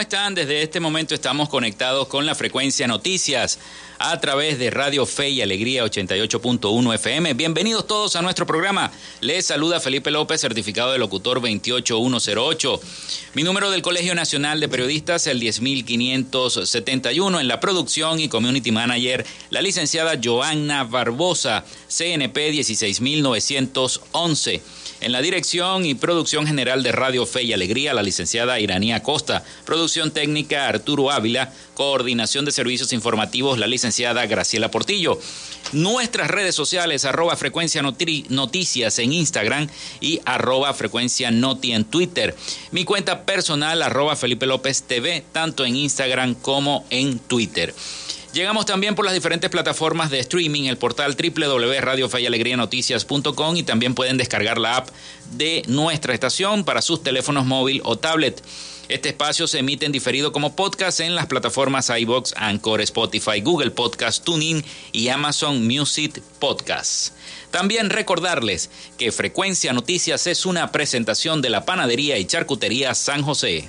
¿Cómo están? Desde este momento estamos conectados con la frecuencia noticias a través de Radio Fe y Alegría 88.1 FM. Bienvenidos todos a nuestro programa. Les saluda Felipe López, certificado de locutor 28108. Mi número del Colegio Nacional de Periodistas, el 10571. En la producción y community manager, la licenciada Joanna Barbosa, CNP 16911. En la dirección y producción general de Radio Fe y Alegría, la licenciada Iranía Costa. Producción técnica Arturo Ávila. Coordinación de servicios informativos, la licenciada Graciela Portillo. Nuestras redes sociales, arroba frecuencia noticias en Instagram y arroba frecuencia noti en Twitter. Mi cuenta personal, arroba Felipe López TV, tanto en Instagram como en Twitter. Llegamos también por las diferentes plataformas de streaming, el portal www.radiofeyalegrianoticias.com y también pueden descargar la app de nuestra estación para sus teléfonos móvil o tablet. Este espacio se emite en diferido como podcast en las plataformas iBox, Anchor, Spotify, Google Podcast, TuneIn y Amazon Music Podcast. También recordarles que Frecuencia Noticias es una presentación de la Panadería y Charcutería San José.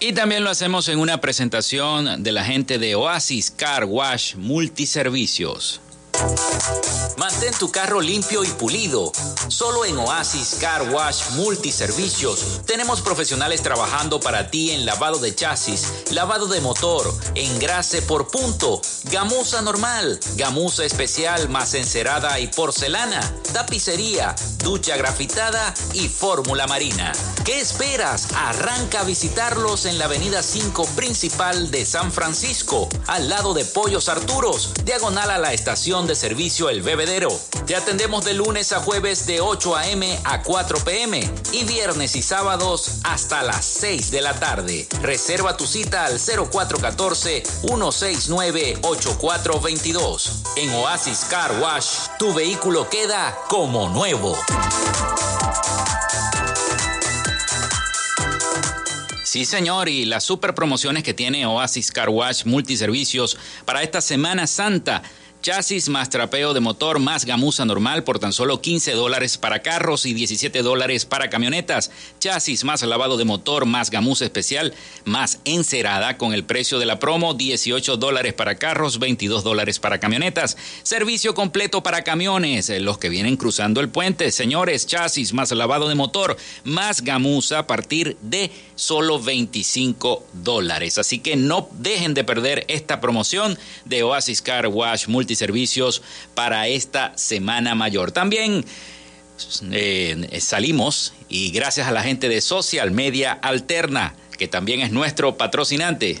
Y también lo hacemos en una presentación de la gente de Oasis Car Wash Multiservicios. Mantén tu carro limpio y pulido. Solo en Oasis Car Wash Multiservicios tenemos profesionales trabajando para ti en lavado de chasis, lavado de motor, engrase por punto, gamuza normal, gamuza especial más encerada y porcelana, tapicería, ducha grafitada y fórmula marina. ¿Qué esperas? Arranca a visitarlos en la avenida 5 principal de San Francisco, al lado de Pollos Arturos, diagonal a la estación de servicio El Bebedero. Te atendemos de lunes a jueves de 8 a.m. a 4 p.m. y viernes y sábados hasta las 6 de la tarde. Reserva tu cita al 0414-169-8422. En Oasis Car Wash, tu vehículo queda como nuevo. Sí, señor, y las super promociones que tiene Oasis Car Wash Multiservicios para esta Semana Santa Chasis más trapeo de motor más gamuza normal por tan solo 15 dólares para carros y 17 dólares para camionetas. Chasis más lavado de motor más gamuza especial más encerada con el precio de la promo 18 dólares para carros, 22 dólares para camionetas. Servicio completo para camiones, eh, los que vienen cruzando el puente. Señores, chasis más lavado de motor más gamuza a partir de solo 25 dólares. Así que no dejen de perder esta promoción de Oasis Car Wash Multi servicios para esta Semana Mayor. También eh, salimos y gracias a la gente de Social Media Alterna, que también es nuestro patrocinante.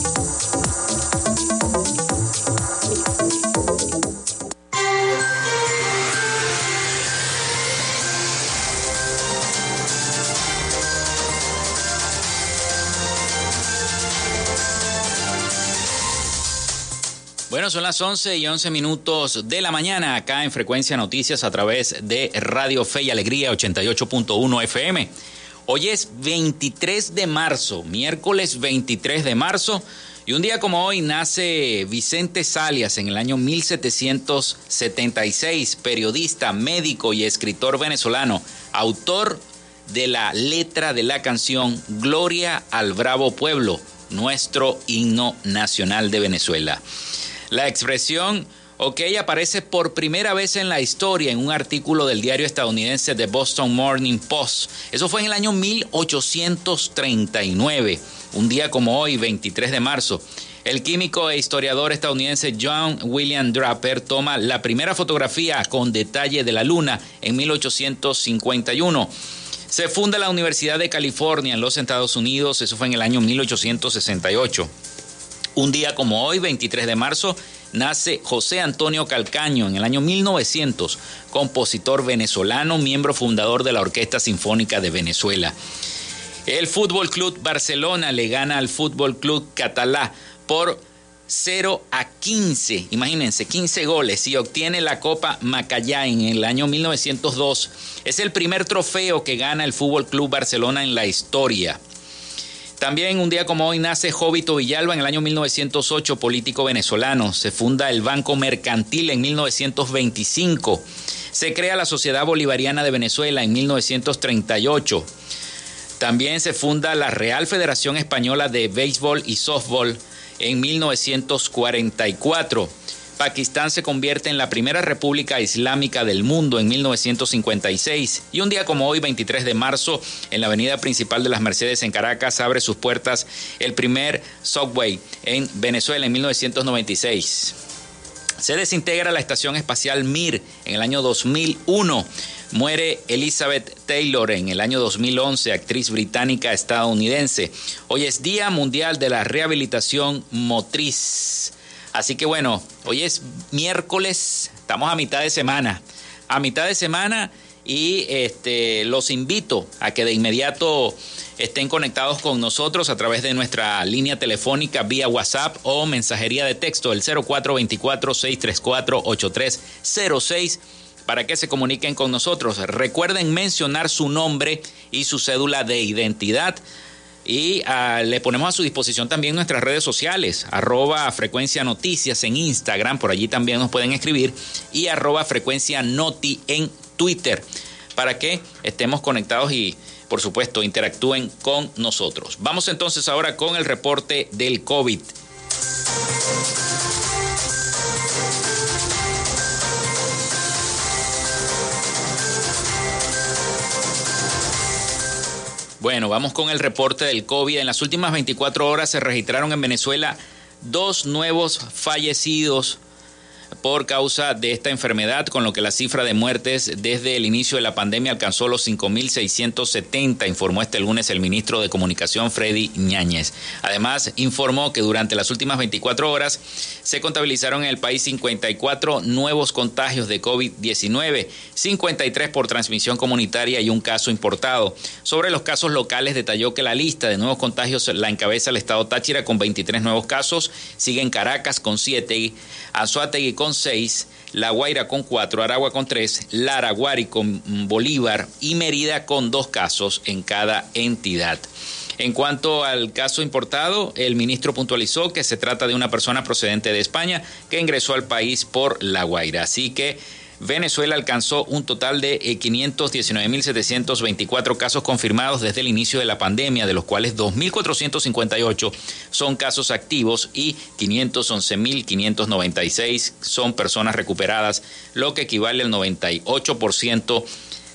Bueno, son las 11 y 11 minutos de la mañana acá en Frecuencia Noticias a través de Radio Fe y Alegría 88.1 FM. Hoy es 23 de marzo, miércoles 23 de marzo, y un día como hoy nace Vicente Salias en el año 1776, periodista, médico y escritor venezolano, autor de la letra de la canción Gloria al Bravo Pueblo, nuestro himno nacional de Venezuela. La expresión OK aparece por primera vez en la historia en un artículo del diario estadounidense The Boston Morning Post. Eso fue en el año 1839, un día como hoy, 23 de marzo. El químico e historiador estadounidense John William Draper toma la primera fotografía con detalle de la Luna en 1851. Se funda la Universidad de California en los Estados Unidos, eso fue en el año 1868. Un día como hoy, 23 de marzo, nace José Antonio Calcaño en el año 1900, compositor venezolano, miembro fundador de la Orquesta Sinfónica de Venezuela. El Fútbol Club Barcelona le gana al Fútbol Club Catalá por 0 a 15, imagínense, 15 goles y obtiene la Copa Macallá en el año 1902. Es el primer trofeo que gana el Fútbol Club Barcelona en la historia. También un día como hoy nace Jovito Villalba en el año 1908, político venezolano. Se funda el Banco Mercantil en 1925. Se crea la Sociedad Bolivariana de Venezuela en 1938. También se funda la Real Federación Española de Béisbol y Softball en 1944. Pakistán se convierte en la primera república islámica del mundo en 1956 y un día como hoy, 23 de marzo, en la avenida principal de las Mercedes en Caracas abre sus puertas el primer subway en Venezuela en 1996. Se desintegra la estación espacial Mir en el año 2001. Muere Elizabeth Taylor en el año 2011, actriz británica estadounidense. Hoy es Día Mundial de la Rehabilitación Motriz. Así que bueno, hoy es miércoles, estamos a mitad de semana. A mitad de semana y este, los invito a que de inmediato estén conectados con nosotros a través de nuestra línea telefónica vía WhatsApp o mensajería de texto el 0424-634-8306 para que se comuniquen con nosotros. Recuerden mencionar su nombre y su cédula de identidad y ah, le ponemos a su disposición también nuestras redes sociales, arroba frecuencia noticias en Instagram, por allí también nos pueden escribir, y arroba frecuencia noti en Twitter, para que estemos conectados y por supuesto interactúen con nosotros. Vamos entonces ahora con el reporte del COVID. Bueno, vamos con el reporte del COVID. En las últimas 24 horas se registraron en Venezuela dos nuevos fallecidos por causa de esta enfermedad, con lo que la cifra de muertes desde el inicio de la pandemia alcanzó los 5.670, informó este lunes el ministro de Comunicación Freddy Ñáñez. Además, informó que durante las últimas 24 horas se contabilizaron en el país 54 nuevos contagios de COVID-19, 53 por transmisión comunitaria y un caso importado. Sobre los casos locales, detalló que la lista de nuevos contagios la encabeza el estado Táchira con 23 nuevos casos, siguen Caracas con 7, Anzuategui con 6, La Guaira con 4, Aragua con 3, Lara, Guari con Bolívar y Mérida con dos casos en cada entidad. En cuanto al caso importado, el ministro puntualizó que se trata de una persona procedente de España que ingresó al país por La Guaira. Así que Venezuela alcanzó un total de 519.724 eh, casos confirmados desde el inicio de la pandemia, de los cuales 2.458 son casos activos y 511.596 son personas recuperadas, lo que equivale al 98%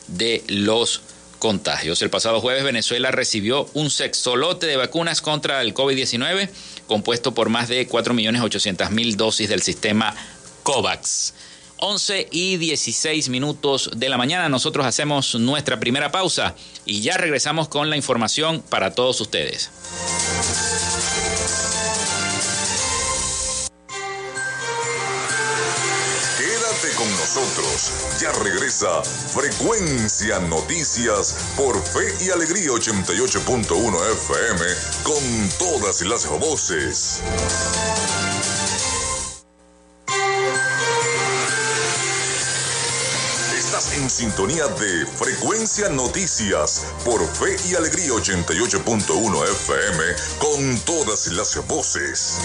de los contagios. El pasado jueves Venezuela recibió un sexolote de vacunas contra el COVID-19 compuesto por más de 4.800.000 dosis del sistema COVAX. 11 y 16 minutos de la mañana. Nosotros hacemos nuestra primera pausa y ya regresamos con la información para todos ustedes. Quédate con nosotros. Ya regresa Frecuencia Noticias por Fe y Alegría 88.1 FM con todas las voces. En sintonía de Frecuencia Noticias por Fe y Alegría 88.1 FM con todas las voces.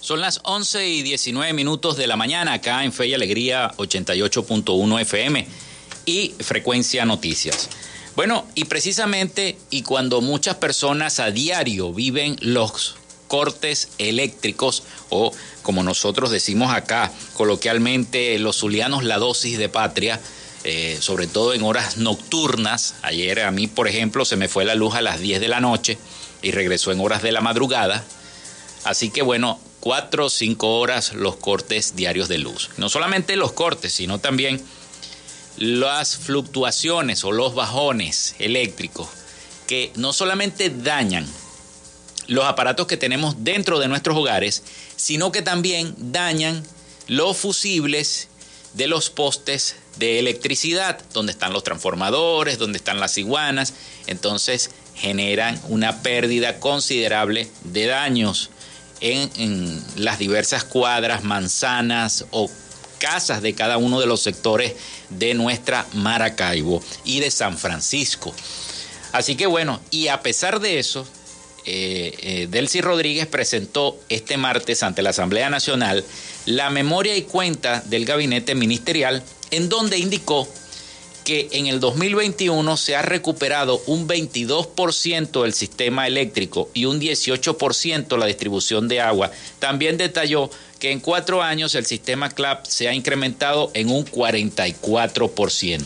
Son las 11 y 19 minutos de la mañana acá en Fe y Alegría 88.1 FM y Frecuencia Noticias. Bueno, y precisamente, y cuando muchas personas a diario viven los cortes eléctricos o como nosotros decimos acá coloquialmente los zulianos la dosis de patria, eh, sobre todo en horas nocturnas. Ayer a mí, por ejemplo, se me fue la luz a las 10 de la noche y regresó en horas de la madrugada. Así que bueno, cuatro o cinco horas los cortes diarios de luz. No solamente los cortes, sino también las fluctuaciones o los bajones eléctricos que no solamente dañan los aparatos que tenemos dentro de nuestros hogares, sino que también dañan los fusibles de los postes de electricidad, donde están los transformadores, donde están las iguanas, entonces generan una pérdida considerable de daños en, las diversas cuadras, manzanas o casas de cada uno de los sectores de nuestra Maracaibo y de San Francisco. Así que bueno, y a pesar de eso, eh, eh, Delcy Rodríguez presentó este martes ante la Asamblea Nacional la memoria y cuenta del gabinete ministerial en donde indicó que en el 2021 se ha recuperado un 22% del sistema eléctrico y un 18% la distribución de agua. También detalló que en cuatro años el sistema CLAP se ha incrementado en un 44%.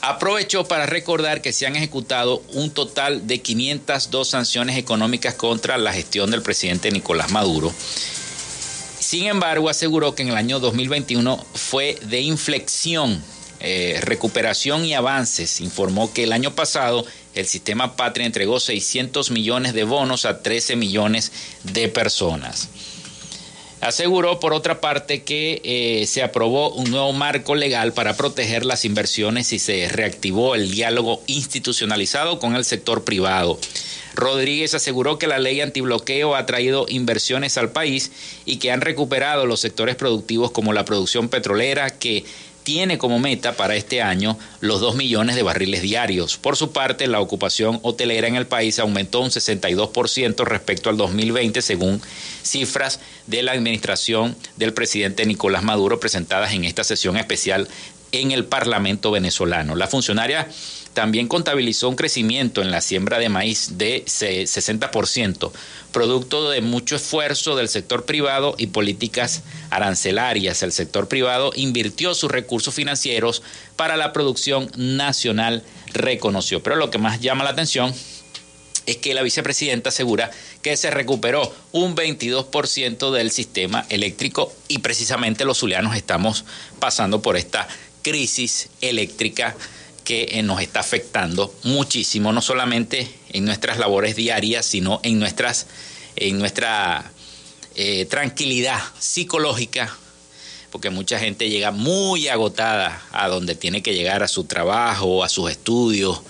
Aprovechó para recordar que se han ejecutado un total de 502 sanciones económicas contra la gestión del presidente Nicolás Maduro. Sin embargo, aseguró que en el año 2021 fue de inflexión eh, recuperación y avances, informó que el año pasado el sistema Patria entregó 600 millones de bonos a 13 millones de personas. Aseguró, por otra parte, que eh, se aprobó un nuevo marco legal para proteger las inversiones y se reactivó el diálogo institucionalizado con el sector privado. Rodríguez aseguró que la ley antibloqueo ha traído inversiones al país y que han recuperado los sectores productivos como la producción petrolera, que tiene como meta para este año los 2 millones de barriles diarios. Por su parte, la ocupación hotelera en el país aumentó un 62% respecto al 2020, según cifras de la administración del presidente Nicolás Maduro presentadas en esta sesión especial en el Parlamento venezolano. La funcionaria también contabilizó un crecimiento en la siembra de maíz de 60%, producto de mucho esfuerzo del sector privado y políticas arancelarias. El sector privado invirtió sus recursos financieros para la producción nacional, reconoció. Pero lo que más llama la atención es que la vicepresidenta asegura que se recuperó un 22% del sistema eléctrico y precisamente los zulianos estamos pasando por esta crisis eléctrica que eh, nos está afectando muchísimo, no solamente en nuestras labores diarias, sino en, nuestras, en nuestra eh, tranquilidad psicológica, porque mucha gente llega muy agotada a donde tiene que llegar, a su trabajo, a sus estudios,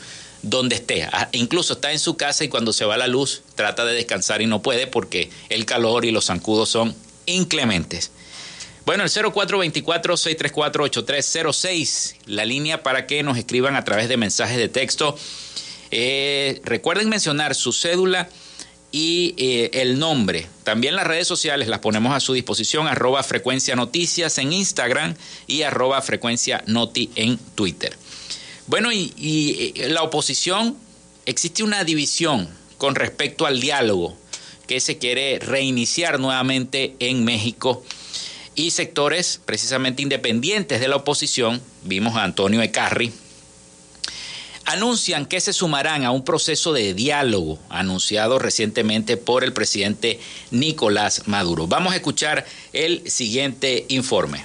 donde esté. Incluso está en su casa y cuando se va la luz trata de descansar y no puede porque el calor y los zancudos son inclementes. Bueno, el 0424-634-8306, la línea para que nos escriban a través de mensajes de texto. Eh, recuerden mencionar su cédula y eh, el nombre. También las redes sociales las ponemos a su disposición, arroba frecuencia noticias en Instagram y arroba frecuencia noti en Twitter. Bueno, y, eh, la oposición, existe una división con respecto al diálogo que se quiere reiniciar nuevamente en México y sectores precisamente independientes de la oposición, vimos a Antonio Ecarri, anuncian que se sumarán a un proceso de diálogo anunciado recientemente por el presidente Nicolás Maduro. Vamos a escuchar el siguiente informe.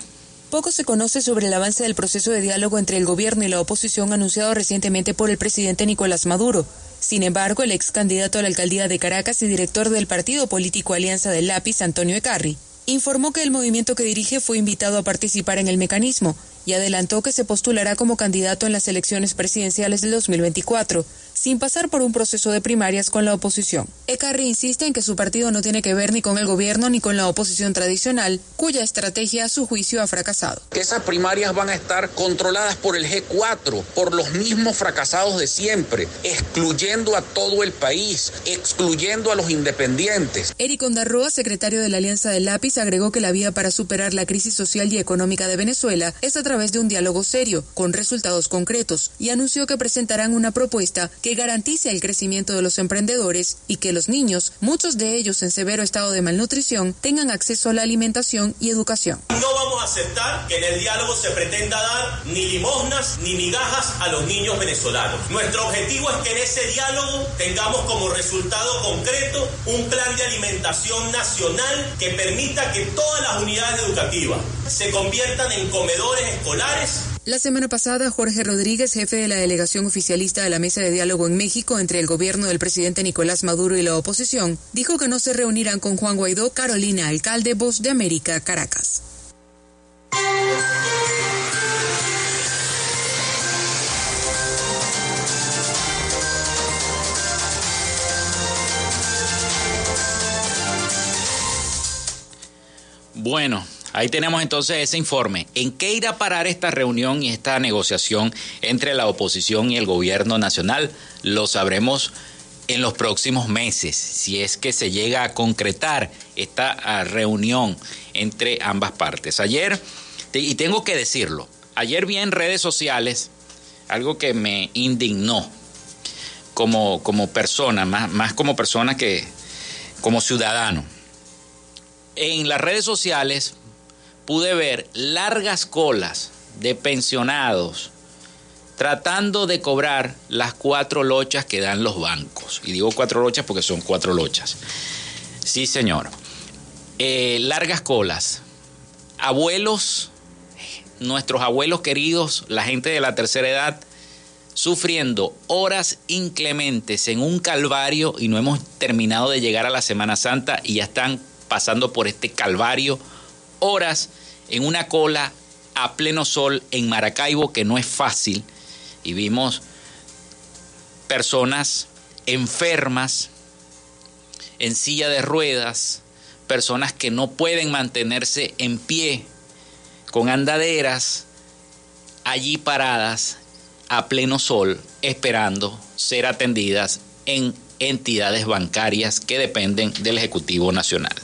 Poco se conoce sobre el avance del proceso de diálogo entre el gobierno y la oposición anunciado recientemente por el presidente Nicolás Maduro. Sin embargo, el ex candidato a la alcaldía de Caracas y director del partido político Alianza del Lápiz, Antonio Ecarri, informó que el movimiento que dirige fue invitado a participar en el mecanismo y adelantó que se postulará como candidato en las elecciones presidenciales del 2024, sin pasar por un proceso de primarias con la oposición. Ecarri insiste en que su partido no tiene que ver ni con el gobierno ni con la oposición tradicional, cuya estrategia a su juicio ha fracasado. Esas primarias van a estar controladas por el G4, por los mismos fracasados de siempre, excluyendo a todo el país, excluyendo a los independientes. Eric Ondarroa, secretario de la Alianza del Lápiz, agregó que la vía para superar la crisis social y económica de Venezuela es a través de un diálogo serio, con resultados concretos, y anunció que presentarán una propuesta que garantice el crecimiento de los emprendedores y que los niños, muchos de ellos en severo estado de malnutrición, tengan acceso a la alimentación y educación. No vamos a aceptar que en el diálogo se pretenda dar ni limosnas ni migajas a los niños venezolanos. Nuestro objetivo es que en ese diálogo tengamos como resultado concreto un plan de alimentación nacional que permita que todas las unidades educativas se conviertan en comedores la semana pasada, Jorge Rodríguez, jefe de la delegación oficialista de la mesa de diálogo en México entre el gobierno del presidente Nicolás Maduro y la oposición, dijo que no se reunirán con Juan Guaidó, Carolina Alcalde, Voz de América, Caracas. Bueno, Ahí tenemos entonces ese informe. ¿En qué irá a parar esta reunión y esta negociación entre la oposición y el gobierno nacional? Lo sabremos en los próximos meses, si es que se llega a concretar esta ah, reunión entre ambas partes. Ayer, y tengo que decirlo, ayer vi en redes sociales algo que me indignó como, como persona, más, más como persona que como ciudadano. En las redes sociales pude ver largas colas de pensionados tratando de cobrar las cuatro lochas que dan los bancos. Y digo cuatro lochas porque son cuatro lochas. Sí, señor. Eh, largas colas. Abuelos, nuestros abuelos queridos, la gente de la tercera edad, sufriendo horas inclementes en un calvario y no hemos terminado de llegar a la Semana Santa y ya están pasando por este calvario horas en una cola a pleno sol en Maracaibo, que no es fácil, y vimos personas enfermas, en silla de ruedas, personas que no pueden mantenerse en pie, con andaderas, allí paradas a pleno sol, esperando ser atendidas en entidades bancarias que dependen del Ejecutivo Nacional.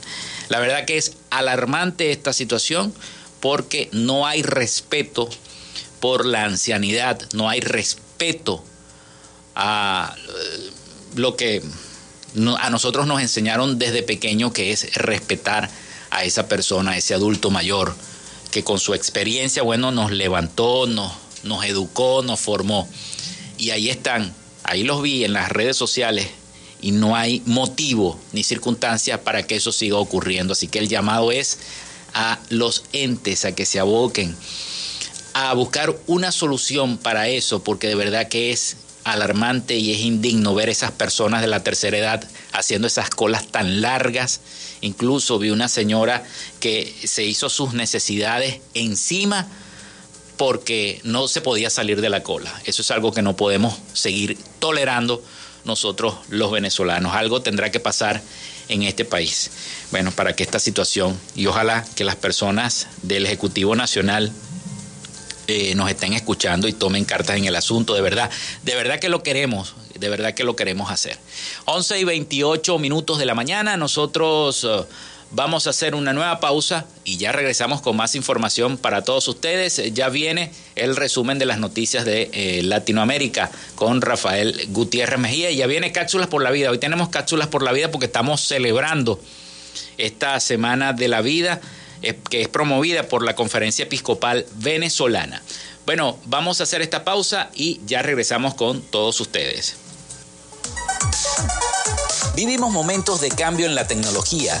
La verdad que es alarmante esta situación porque no hay respeto por la ancianidad, no hay respeto a eh, lo que a nosotros nos enseñaron desde pequeño que es respetar a esa persona, a ese adulto mayor, que con su experiencia, bueno, nos levantó, nos, nos educó, nos formó. Y ahí están, ahí los vi en las redes sociales y no hay motivo ni circunstancia para que eso siga ocurriendo. Así que el llamado es a los entes a que se aboquen a buscar una solución para eso, porque de verdad que es alarmante y es indigno ver esas personas de la tercera edad haciendo esas colas tan largas. Incluso vi una señora que se hizo sus necesidades encima porque no se podía salir de la cola. Eso es algo que no podemos seguir tolerando nosotros los venezolanos. Algo tendrá que pasar en este país. Bueno, para que esta situación y ojalá que las personas del Ejecutivo Nacional eh, nos estén escuchando y tomen cartas en el asunto, de verdad, de verdad que lo queremos, de verdad que lo queremos hacer. 11 y 28 minutos de la mañana, nosotros... Eh, vamos a hacer una nueva pausa y ya regresamos con más información para todos ustedes. Ya viene el resumen de las noticias de eh, Latinoamérica con Rafael Gutiérrez Mejía y ya viene Cápsulas por la Vida. Hoy tenemos Cápsulas por la Vida porque estamos celebrando esta Semana de la Vida que es promovida por la Conferencia Episcopal Venezolana. Bueno, vamos a hacer esta pausa y ya regresamos con todos ustedes. Vivimos momentos de cambio en la tecnología,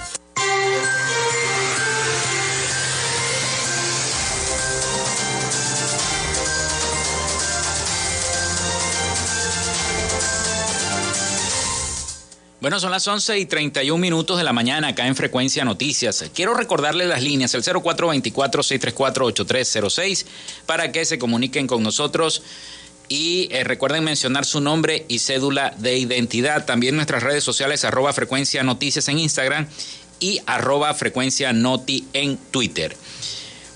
Bueno, son las 11 y 31 minutos de la mañana acá en Frecuencia Noticias. Quiero recordarles las líneas, el 0424-634-8306, para que se comuniquen con nosotros y eh, recuerden mencionar su nombre y cédula de identidad. También nuestras redes sociales, arroba Frecuencia Noticias en Instagram y arroba Frecuencia Noti en Twitter.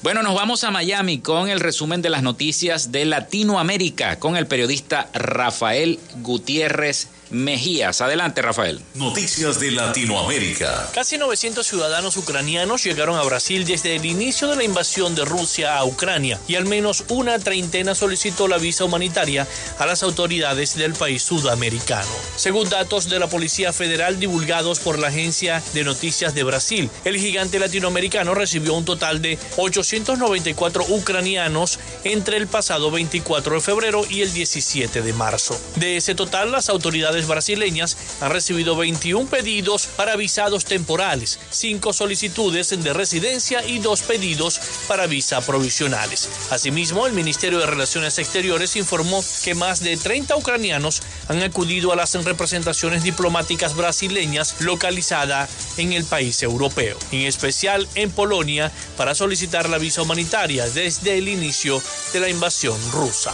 Bueno, nos vamos a Miami con el resumen de las noticias de Latinoamérica con el periodista Rafael Gutiérrez Mejías. Adelante, Rafael. Noticias de Latinoamérica. Casi 900 ciudadanos ucranianos llegaron a Brasil desde el inicio de la invasión de Rusia a Ucrania y al menos una treintena solicitó la visa humanitaria a las autoridades del país sudamericano. Según datos de la Policía Federal divulgados por la Agencia de Noticias de Brasil, el gigante latinoamericano recibió un total de 894 ucranianos entre el pasado 24 de febrero y el 17 de marzo. De ese total, las autoridades brasileñas han recibido 21 pedidos para visados temporales, 5 solicitudes de residencia y 2 pedidos para visa provisionales. Asimismo, el Ministerio de Relaciones Exteriores informó que más de 30 ucranianos han acudido a las representaciones diplomáticas brasileñas localizadas en el país europeo, en especial en Polonia, para solicitar la visa humanitaria desde el inicio de la invasión rusa.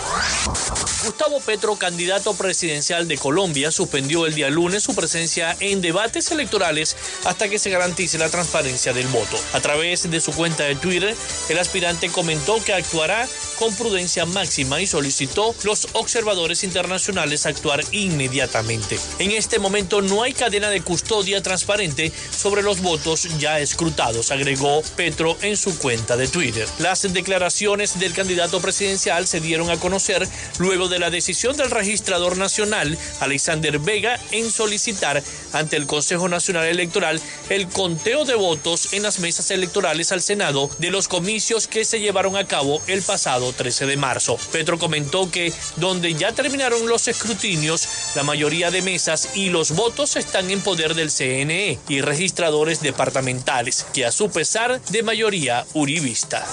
Gustavo Petro, candidato presidencial de Colombia, suspendió el día lunes su presencia en debates electorales hasta que se garantice la transparencia del voto. A través de su cuenta de Twitter, el aspirante comentó que actuará con prudencia máxima y solicitó los observadores internacionales actuar inmediatamente. En este momento no hay cadena de custodia transparente sobre los votos ya escrutados, agregó Petro en su cuenta de Twitter. Las declaraciones del candidato presidencial se dieron a conocer luego de la decisión del registrador nacional, Vega, en solicitar ante el Consejo Nacional Electoral el conteo de votos en las mesas electorales al Senado de los comicios que se llevaron a cabo el pasado 13 de marzo. Petro comentó que donde ya terminaron los escrutinios, la mayoría de mesas y los votos están en poder del CNE y registradores departamentales, que a su pesar de mayoría uribista.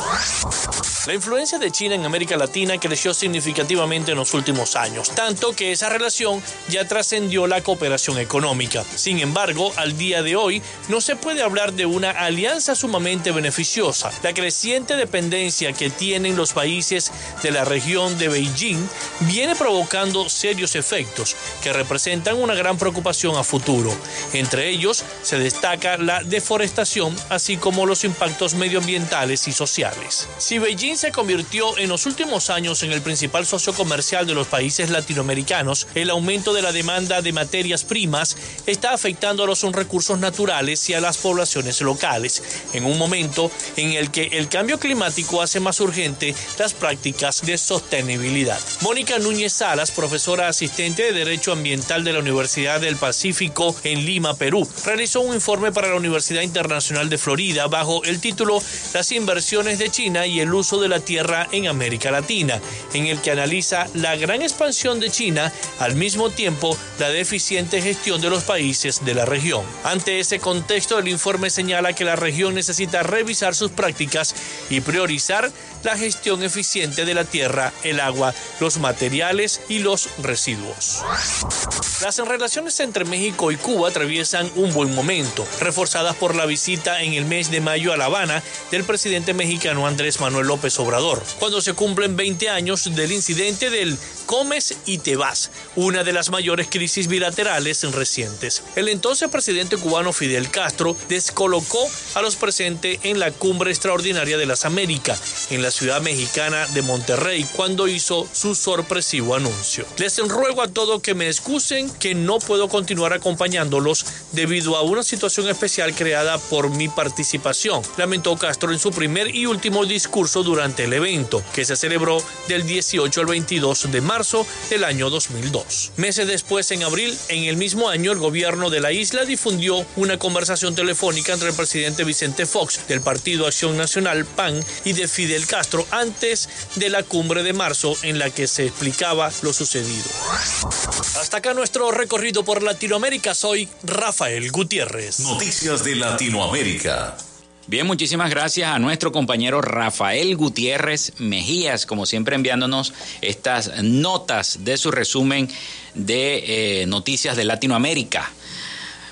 La influencia de China en América Latina creció significativamente en los últimos años, tanto que esa relación ya trascendió la cooperación económica. Sin embargo, al día de hoy no se puede hablar de una alianza sumamente beneficiosa. La creciente dependencia que tienen los países de la región de Beijing viene provocando serios efectos que representan una gran preocupación a futuro. Entre ellos se destaca la deforestación, así como los impactos medioambientales y sociales. Si Beijing se convirtió en los últimos años en el principal socio comercial de los países latinoamericanos, el aumento de la demanda de materias primas está afectando a los recursos naturales y a las poblaciones locales, en un momento en el que el cambio climático hace más urgente las prácticas de sostenibilidad. Mónica Núñez Salas, profesora asistente de Derecho Ambiental de la Universidad del Pacífico en Lima, Perú, realizó un informe para la Universidad Internacional de Florida bajo el título Las inversiones de China y el uso de la tierra en América Latina, en el que analiza la gran expansión de China, al mismo tiempo la deficiente gestión de los países de la región. Ante ese contexto, el informe señala que la región necesita revisar sus prácticas y priorizar la gestión eficiente de la tierra, el agua, los materiales y los residuos. Las relaciones entre México y Cuba atraviesan un buen momento, reforzadas por la visita en el mes de mayo a La Habana del presidente mexicano Andrés Manuel López Obrador, cuando se cumplen 20 años del incidente del Comes y te vas, una de las mayores crisis bilaterales recientes. El entonces presidente cubano Fidel Castro descolocó a los presentes en la cumbre extraordinaria de las Américas, en la ciudad mexicana de Monterrey, cuando hizo su sorpresivo anuncio. Les ruego a todos que me excusen que no puedo continuar acompañándolos debido a una situación especial creada por mi participación, lamentó Castro en su primer y último discurso durante el evento, que se celebró del 18 al 22 de marzo del año 2002. Meses después, en abril, en el mismo año, el gobierno de la isla difundió una conversación telefónica entre el presidente Vicente Fox del Partido Acción Nacional PAN y de Fidel Castro antes de la cumbre de marzo en la que se explicaba lo sucedido. Hasta acá nuestro recorrido por Latinoamérica. Soy Rafael Gutiérrez. Noticias de Latinoamérica. Bien, muchísimas gracias a nuestro compañero Rafael Gutiérrez Mejías, como siempre enviándonos estas notas de su resumen de eh, noticias de Latinoamérica.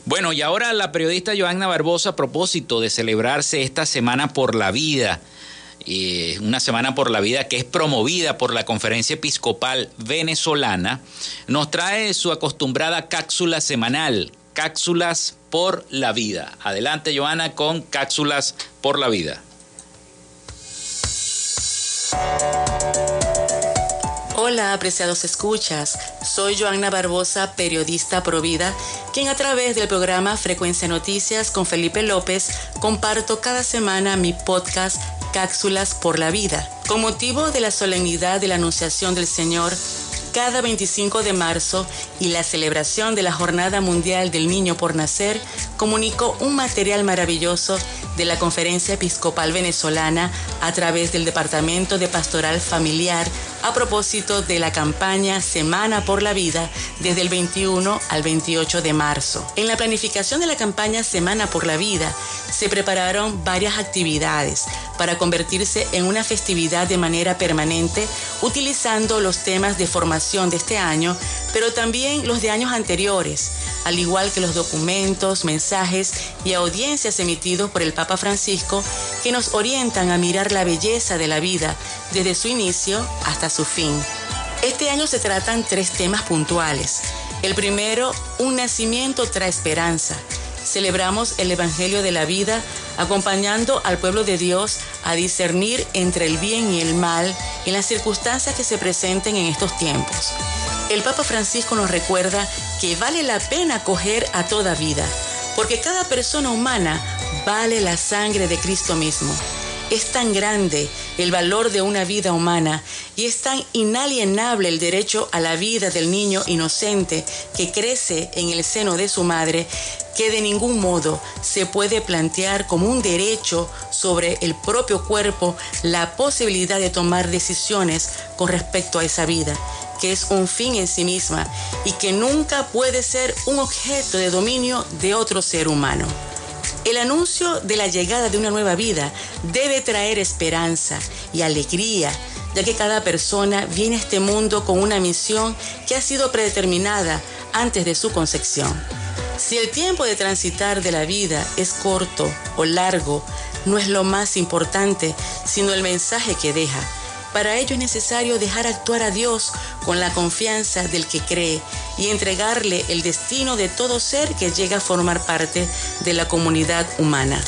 Bueno, y ahora la periodista Joanna Barbosa, a propósito de celebrarse esta Semana por la Vida, eh, una Semana por la Vida que es promovida por la Conferencia Episcopal Venezolana, nos trae su acostumbrada cápsula semanal, cápsulas por la vida. Adelante, Joana, con cápsulas por la vida. Hola, apreciados escuchas. Soy Joanna Barbosa, periodista provida, quien a través del programa Frecuencia Noticias con Felipe López comparto cada semana mi podcast Cápsulas por la Vida. Con motivo de la solemnidad de la Anunciación del Señor, cada 25 de marzo y la celebración de la Jornada Mundial del Niño por Nacer, comunicó un material maravilloso de la Conferencia Episcopal Venezolana a través del Departamento de Pastoral Familiar a propósito de la campaña Semana por la Vida desde el 21 al 28 de marzo. En la planificación de la campaña Semana por la Vida se prepararon varias actividades para convertirse en una festividad de manera permanente utilizando los temas de formación de este año, pero también los de años anteriores, al igual que los documentos, mensajes y audiencias emitidos por el Papa Francisco que nos orientan a mirar la belleza de la vida desde su inicio hasta su fin. Este año se tratan tres temas puntuales. El primero, un nacimiento trae esperanza. Celebramos el Evangelio de la vida acompañando al pueblo de Dios a discernir entre el bien y el mal en las circunstancias que se presenten en estos tiempos. El Papa Francisco nos recuerda que vale la pena coger a toda vida, porque cada persona humana vale la sangre de Cristo mismo. Es tan grande el valor de una vida humana y es tan inalienable el derecho a la vida del niño inocente que crece en el seno de su madre que de ningún modo se puede plantear como un derecho sobre el propio cuerpo la posibilidad de tomar decisiones con respecto a esa vida, es un fin en sí misma y que nunca puede ser un objeto de dominio de otro ser humano. El anuncio de la llegada de una nueva vida debe traer esperanza y alegría, ya que cada persona viene a este mundo con una misión que ha sido predeterminada antes de su concepción. Si el tiempo de transitar de la vida es corto o largo, no es lo más importante, sino el mensaje que deja. Para ello es necesario dejar actuar a Dios con la confianza del que cree y entregarle el destino de todo ser que llega a formar parte de la comunidad humana.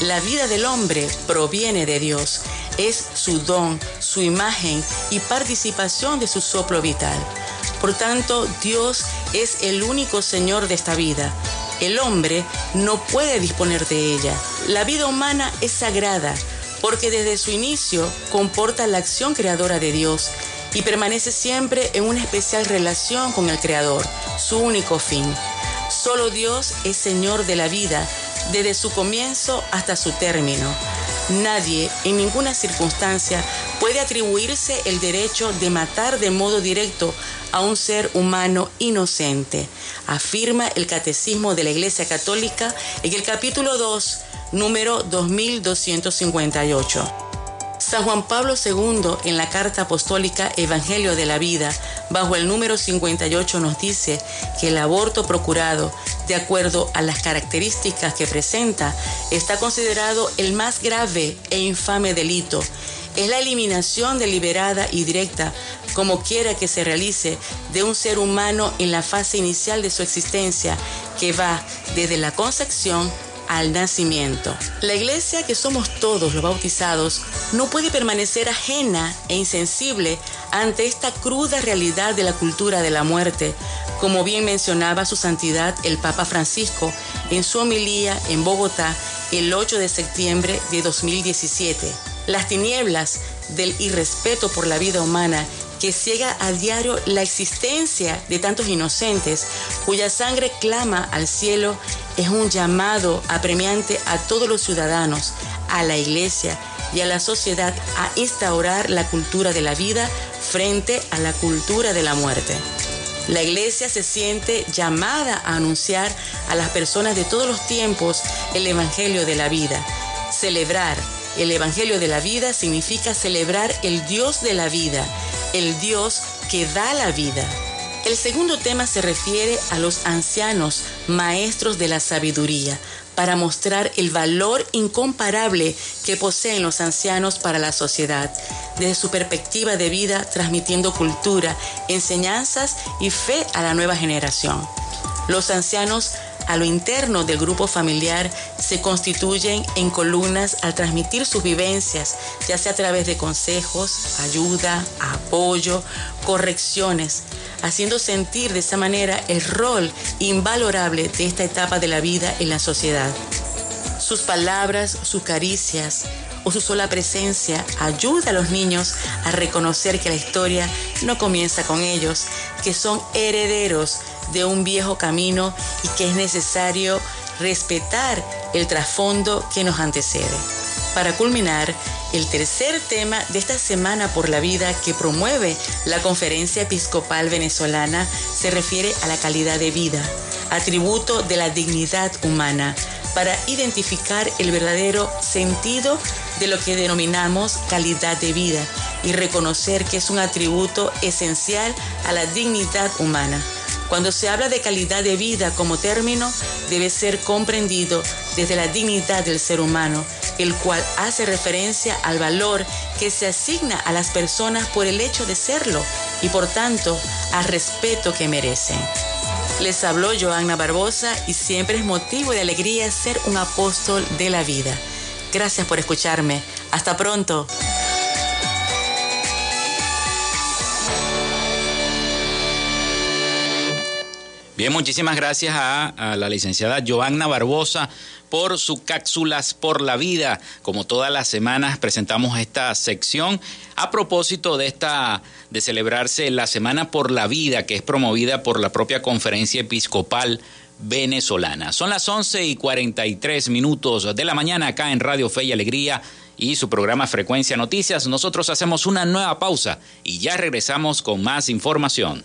La vida del hombre proviene de Dios, es su don, su imagen y participación de su soplo vital. Por tanto, Dios es el único Señor de esta vida. El hombre no puede disponer de ella. La vida humana es sagrada porque desde su inicio comporta la acción creadora de Dios y permanece siempre en una especial relación con el Creador, su único fin. Solo Dios es Señor de la vida desde su comienzo hasta su término. Nadie, en ninguna circunstancia, puede atribuirse el derecho de matar de modo directo a un ser humano inocente, afirma el Catecismo de la Iglesia Católica en el capítulo 2, número 2258. San Juan Pablo II en la carta apostólica Evangelio de la Vida, bajo el número 58, nos dice que el aborto procurado, de acuerdo a las características que presenta, está considerado el más grave e infame delito. Es la eliminación deliberada y directa, como quiera que se realice, de un ser humano en la fase inicial de su existencia, que va desde la concepción al nacimiento. La iglesia, que somos todos los bautizados, no puede permanecer ajena e insensible ante esta cruda realidad de la cultura de la muerte, como bien mencionaba su santidad el Papa Francisco en su homilía en Bogotá el 8 de septiembre de 2017. Las tinieblas del irrespeto por la vida humana que ciega a diario la existencia de tantos inocentes cuya sangre clama al cielo, es un llamado apremiante a todos los ciudadanos, a la iglesia y a la sociedad a instaurar la cultura de la vida frente a la cultura de la muerte. La iglesia se siente llamada a anunciar a las personas de todos los tiempos el Evangelio de la vida. Celebrar el Evangelio de la vida significa celebrar el Dios de la vida el Dios que da la vida. El segundo tema se refiere a los ancianos, maestros de la sabiduría, para mostrar el valor incomparable que poseen los ancianos para la sociedad, desde su perspectiva de vida transmitiendo cultura, enseñanzas y fe a la nueva generación. Los ancianos a lo interno del grupo familiar se constituyen en columnas al transmitir sus vivencias, ya sea a través de consejos, ayuda, apoyo, correcciones, haciendo sentir de esa manera el rol invalorable de esta etapa de la vida en la sociedad. Sus palabras, sus caricias, o su sola presencia ayuda a los niños a reconocer que la historia no comienza con ellos, que son herederos de un viejo camino y que es necesario respetar el trasfondo que nos antecede. Para culminar, el tercer tema de esta Semana por la Vida que promueve la Conferencia Episcopal Venezolana se refiere a la calidad de vida, atributo de la dignidad humana, para identificar el verdadero sentido de lo que denominamos calidad de vida y reconocer que es un atributo esencial a la dignidad humana. Cuando se habla de calidad de vida como término, debe ser comprendido desde la dignidad del ser humano, el cual hace referencia al valor que se asigna a las personas por el hecho de serlo y por tanto al respeto que merecen. Les habló Joanna Barbosa y siempre es motivo de alegría ser un apóstol de la vida. Gracias por escucharme. Hasta pronto. Bien, muchísimas gracias a, la licenciada Joanna Barbosa por su cápsulas por la vida. Como todas las semanas presentamos esta sección a propósito de esta de celebrarse la Semana por la Vida que es promovida por la propia Conferencia Episcopal venezolana. Son las 11 y 43 minutos de la mañana acá en Radio Fe y Alegría y su programa Frecuencia Noticias. Nosotros hacemos una nueva pausa y ya regresamos con más información.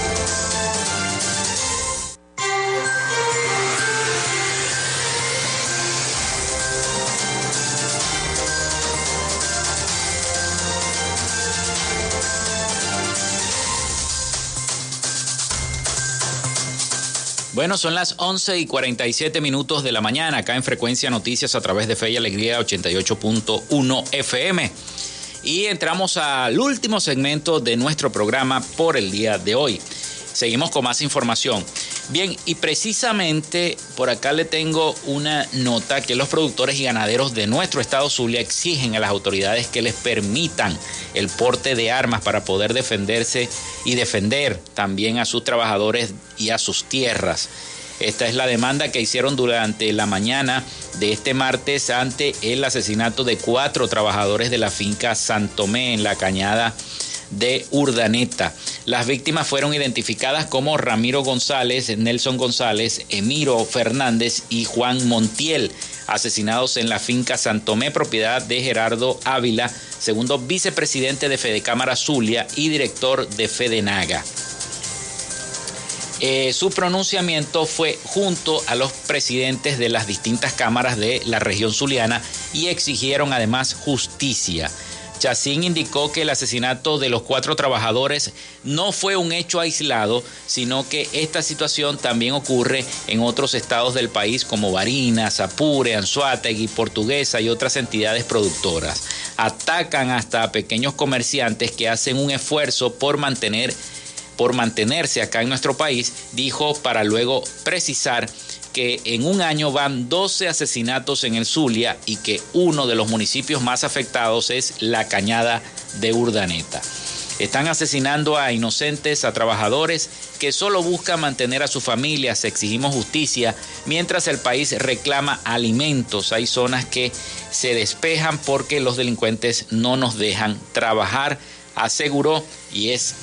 Bueno, son las 11 y 47 minutos de la mañana acá en Frecuencia Noticias a través de Fe y Alegría 88.1 FM. Y entramos al último segmento de nuestro programa por el día de hoy. Seguimos con más información. Bien, y precisamente por acá le tengo una nota que los productores y ganaderos de nuestro estado Zulia exigen a las autoridades que les permitan el porte de armas para poder defenderse y defender también a sus trabajadores y a sus tierras. Esta es la demanda que hicieron durante la mañana de este martes ante el asesinato de cuatro trabajadores de la finca Santomé en la cañada de Urdaneta. Las víctimas fueron identificadas como Ramiro González, Nelson González, Emiro Fernández y Juan Montiel, asesinados en la finca Santomé, propiedad de Gerardo Ávila, segundo vicepresidente de Fedecámara Zulia y director de Fedenaga. Eh, su pronunciamiento fue junto a los presidentes de las distintas cámaras de la región zuliana y exigieron además justicia. Chacín indicó que el asesinato de los cuatro trabajadores no fue un hecho aislado, sino que esta situación también ocurre en otros estados del país como Barinas, Apure, Anzuategui, Portuguesa y otras entidades productoras. Atacan hasta a pequeños comerciantes que hacen un esfuerzo por mantener por mantenerse acá en nuestro país, dijo para luego precisar que en un año van 12 asesinatos en el Zulia y que uno de los municipios más afectados es la Cañada de Urdaneta. Están asesinando a inocentes, a trabajadores que solo buscan mantener a sus familias. Exigimos justicia mientras el país reclama alimentos. Hay zonas que se despejan porque los delincuentes no nos dejan trabajar, aseguró, y es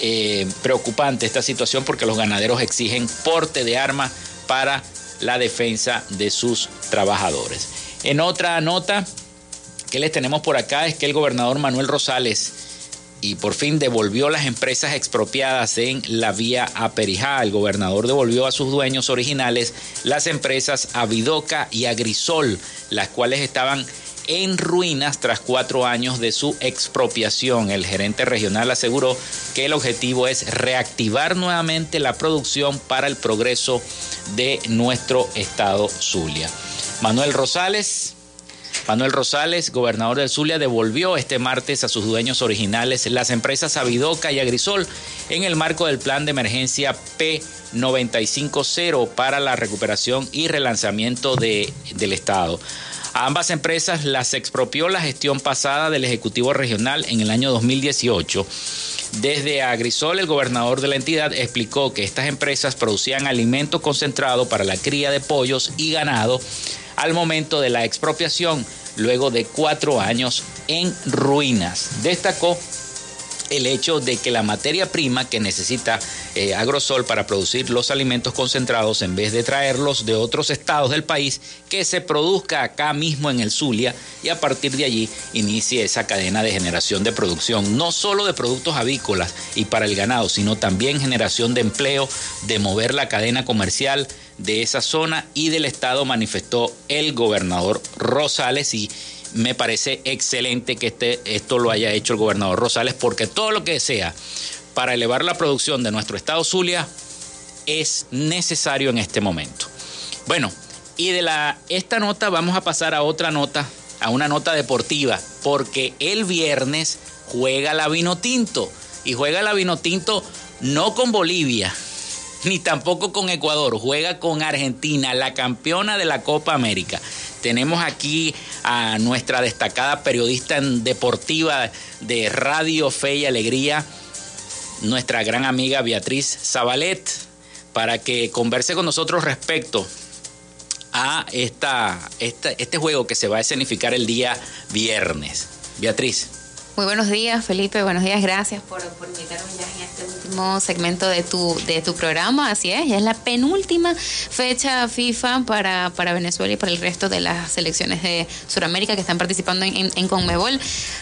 eh, preocupante esta situación porque los ganaderos exigen porte de armas para la defensa de sus trabajadores. En otra nota que les tenemos por acá es que el gobernador Manuel Rosales y por fin devolvió las empresas expropiadas en la vía Aperijá. El gobernador devolvió a sus dueños originales las empresas Avidoca y Agrisol, las cuales estaban en ruinas tras cuatro años de su expropiación. El gerente regional aseguró que el objetivo es reactivar nuevamente la producción para el progreso de nuestro estado Zulia. Manuel Rosales, Manuel Rosales, gobernador del Zulia, devolvió este martes a sus dueños originales las empresas Avidoca y Agrisol en el marco del plan de emergencia P950 para la recuperación y relanzamiento de, del Estado. A ambas empresas las expropió la gestión pasada del Ejecutivo Regional en el año 2018. Desde Agrisol, el gobernador de la entidad explicó que estas empresas producían alimento concentrado para la cría de pollos y ganado al momento de la expropiación, luego de cuatro años en ruinas. Destacó el hecho de que la materia prima que necesita eh, Agrosol para producir los alimentos concentrados, en vez de traerlos de otros estados del país, que se produzca acá mismo en el Zulia y a partir de allí inicie esa cadena de generación de producción, no solo de productos avícolas y para el ganado, sino también generación de empleo, de mover la cadena comercial de esa zona y del estado, manifestó el gobernador Rosales y me parece excelente que este, esto lo haya hecho el gobernador Rosales, porque todo lo que sea para elevar la producción de nuestro estado Zulia es necesario en este momento. Bueno, y de la, esta nota vamos a pasar a otra nota, a una nota deportiva, porque el viernes juega la Vino Tinto, y juega la Vino Tinto no con Bolivia, ni tampoco con Ecuador, juega con Argentina, la campeona de la Copa América. Tenemos aquí a nuestra destacada periodista deportiva de Radio Fe y Alegría, nuestra gran amiga Beatriz Zabalet, para que converse con nosotros respecto a esta, este juego que se va a escenificar el día viernes. Beatriz. Muy buenos días, Felipe. Buenos días. Gracias por, invitarme ya en este último segmento de tu, de tu programa. Así es, ya es la penúltima fecha FIFA para, para Venezuela y para el resto de las selecciones de Sudamérica que están participando en, en, Conmebol.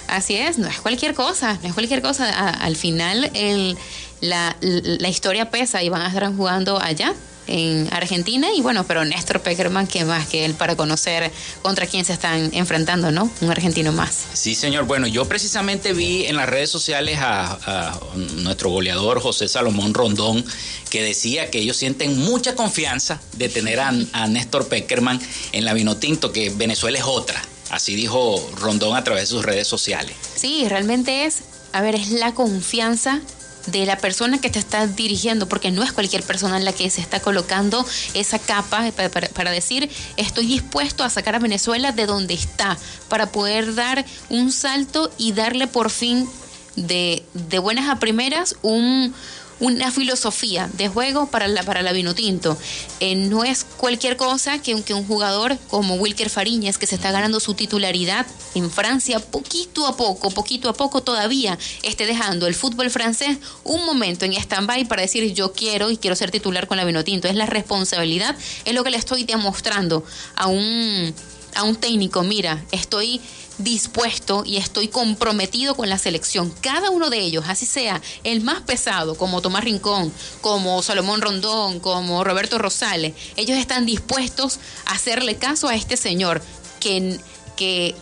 Así es, no es cualquier cosa, no es cualquier cosa. al final, el, la, la historia pesa y van a estar jugando allá en Argentina y bueno, pero Néstor Peckerman, que más que él para conocer contra quién se están enfrentando, ¿no? Un argentino más. Sí, señor. Bueno, yo precisamente vi en las redes sociales a, nuestro goleador José Salomón Rondón que decía que ellos sienten mucha confianza de tener a, a Néstor Peckerman en la Vinotinto, que Venezuela es otra. Así dijo Rondón a través de sus redes sociales. Sí, realmente es, a ver, es la confianza de la persona que te está dirigiendo, porque no es cualquier persona en la que se está colocando esa capa para, decir, estoy dispuesto a sacar a Venezuela de donde está, para poder dar un salto y darle por fin de, de buenas a primeras un una filosofía de juego para la, para la Vinotinto. Eh, no es cualquier cosa que, un jugador como Wilker Fariñas, que se está ganando su titularidad en Francia, poquito a poco, poquito a poco todavía esté dejando el fútbol francés un momento en stand-by para decir yo quiero y quiero ser titular con la Vinotinto. Es la responsabilidad, es lo que le estoy demostrando a un, a un técnico. Mira, estoy dispuesto y estoy comprometido con la selección. Cada uno de ellos, así sea el más pesado, como Tomás Rincón, como Salomón Rondón, como Roberto Rosales, ellos están dispuestos a hacerle caso a este señor que, que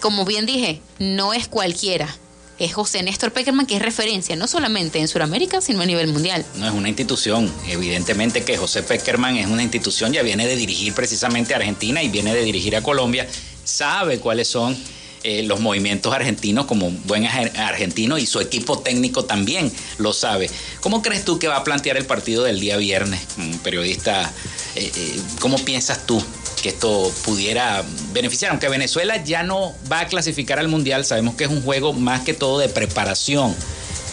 como bien dije, no es cualquiera. Es José Néstor Peckerman, que es referencia no solamente en Sudamérica, sino a nivel mundial. No es una institución. Evidentemente que José Peckerman es una institución, ya viene de dirigir precisamente a Argentina y viene de dirigir a Colombia sabe cuáles son eh, los movimientos argentinos como buen argentino y su equipo técnico también lo sabe. ¿Cómo crees tú que va a plantear el partido del día viernes? Periodista, eh, eh, ¿cómo piensas tú que esto pudiera beneficiar? Aunque Venezuela ya no va a clasificar al Mundial, sabemos que es un juego más que todo de preparación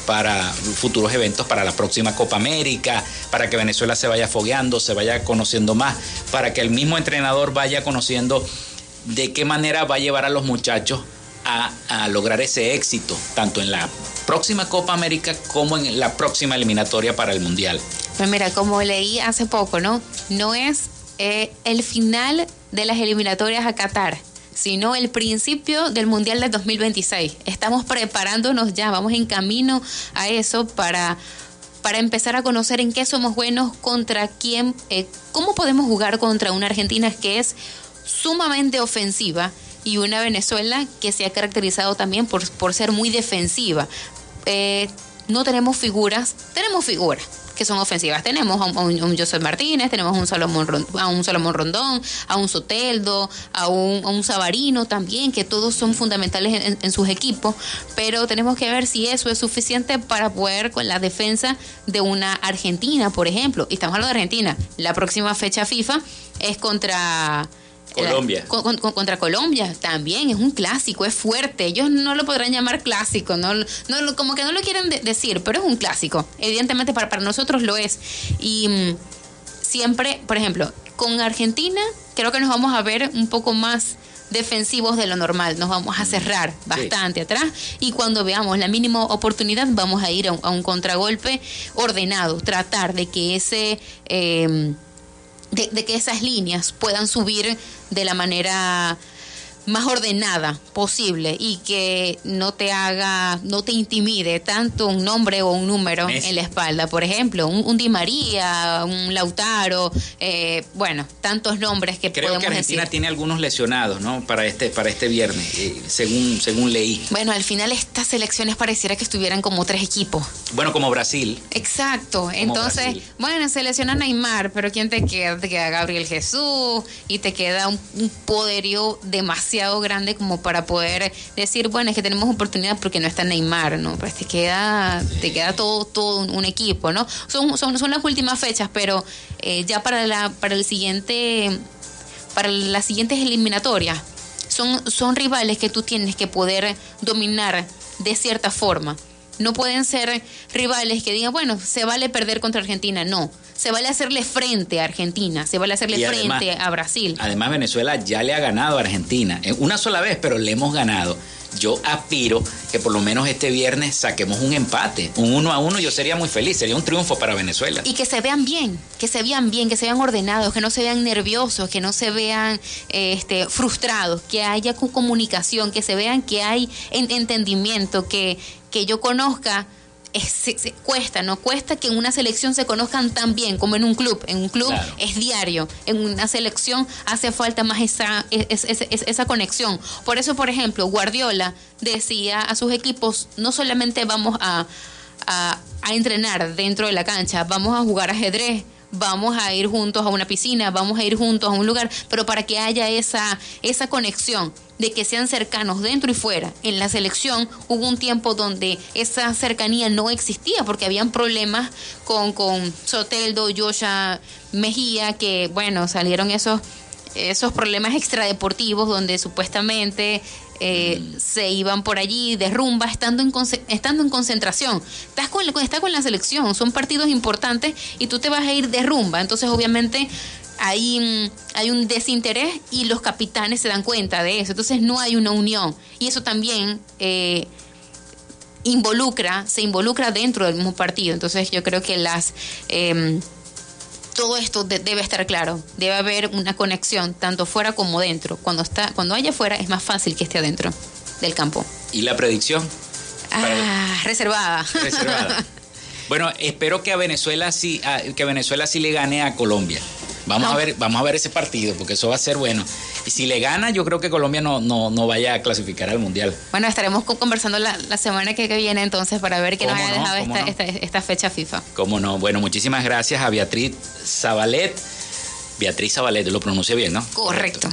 para futuros eventos, para la próxima Copa América, para que Venezuela se vaya fogueando, se vaya conociendo más, para que el mismo entrenador vaya conociendo de qué manera va a llevar a los muchachos a, lograr ese éxito, tanto en la próxima Copa América como en la próxima eliminatoria para el Mundial. Pues mira, como leí hace poco, ¿no? No es eh, el final de las eliminatorias a Qatar, sino el principio del Mundial del 2026. Estamos preparándonos ya, vamos en camino a eso para para empezar a conocer en qué somos buenos, contra quién, eh, cómo podemos jugar contra una Argentina que es sumamente ofensiva y una Venezuela que se ha caracterizado también por, por ser muy defensiva. Eh, no tenemos figuras, tenemos figuras que son ofensivas. Tenemos a un, un José Martínez, tenemos a un Salomón, a un Salomón Rondón, a un Soteldo, a un, a un Sabarino también, que todos son fundamentales en, sus equipos, pero tenemos que ver si eso es suficiente para poder con la defensa de una Argentina, por ejemplo. Y estamos hablando de Argentina. La próxima fecha FIFA es contra Colombia. contra Colombia también, es un clásico, es fuerte. Ellos no lo podrán llamar clásico, no, no como que no lo quieren decir, pero es un clásico. Evidentemente para, para nosotros lo es. Y mm, siempre, por ejemplo, con Argentina creo que nos vamos a ver un poco más defensivos de lo normal, nos vamos a mm. cerrar bastante atrás y cuando veamos la mínima oportunidad vamos a ir a un, contragolpe ordenado, tratar de que ese... Eh, de, que esas líneas puedan subir de la manera más ordenada posible y que no te haga, no te intimide tanto un nombre o un número en la espalda. Por ejemplo, un, Di María, un Lautaro, eh, bueno, tantos nombres que Creo que Argentina tiene algunos lesionados, ¿no? Para este, para este viernes, eh, según, según leí. Bueno, al final estas elecciones pareciera que estuvieran como tres equipos. Bueno, como Brasil. Exacto. Entonces, bueno, se lesiona Neymar, pero ¿quién te queda? Te queda Gabriel Jesús y te queda un poderío demasiado grande como para poder decir, bueno, es que tenemos oportunidad porque no está Neymar, ¿no? Pues te queda, te queda todo, todo un, equipo, ¿no? Son, son, son las últimas fechas, pero eh, ya para la, para el siguiente, para las siguientes eliminatorias, son, son rivales que tú tienes que poder dominar de cierta forma. No pueden ser rivales que digan, bueno, se vale perder contra Argentina. No, se vale hacerle frente a Argentina, se vale hacerle frente a Brasil. Además, Venezuela ya le ha ganado a Argentina, eh, una sola vez, pero le hemos ganado. Yo aspiro que por lo menos este viernes saquemos un empate, un uno a uno, yo sería muy feliz, sería un triunfo para Venezuela. Y que se vean bien, que se vean bien, que se vean ordenados, que no se vean nerviosos, que no se vean este, frustrados, que haya comunicación, que se vean que hay entendimiento, que, que yo conozca cuesta, no cuesta que en una selección se conozcan tan bien como en un club. En un club es diario, en una selección hace falta más esa, esa conexión. Por eso, por ejemplo, Guardiola decía a sus equipos, no solamente vamos a, a, a entrenar dentro de la cancha, vamos a jugar ajedrez vamos a ir juntos a una piscina, vamos a ir juntos a un lugar, pero para que haya esa, esa conexión de que sean cercanos dentro y fuera. En la selección hubo un tiempo donde esa cercanía no existía porque habían problemas con, con Soteldo, Yosha Mejía, que bueno, salieron esos, esos problemas extradeportivos donde supuestamente eh, se iban por allí de rumba estando en, estando en concentración. Estás con, estás con la selección, son partidos importantes y tú te vas a ir de rumba. Entonces, obviamente, hay, mm, hay un desinterés y los capitanes se dan cuenta de eso. Entonces no hay una unión. Y eso también eh, involucra, se involucra dentro del mismo partido. Entonces yo creo que las... Em, todo esto debe estar claro, debe haber una conexión tanto fuera como dentro. Cuando está, cuando haya fuera es más fácil que esté adentro del campo. ¿Y la predicción? Ah, reservada. Reservada. bueno, espero que a Venezuela sí, que a Venezuela sí le gane a Colombia. Vamos a ver, vamos a ver ese partido, porque eso va a ser bueno. Y si le gana, yo creo que Colombia no, no, no vaya a clasificar al Mundial. Bueno, estaremos conversando la, semana que viene entonces para ver qué nos ha dejado esta, fecha FIFA. Cómo no. Bueno, muchísimas gracias a Beatriz Zabalet. Beatriz Zabalet, lo pronuncié bien, ¿no? Correcto.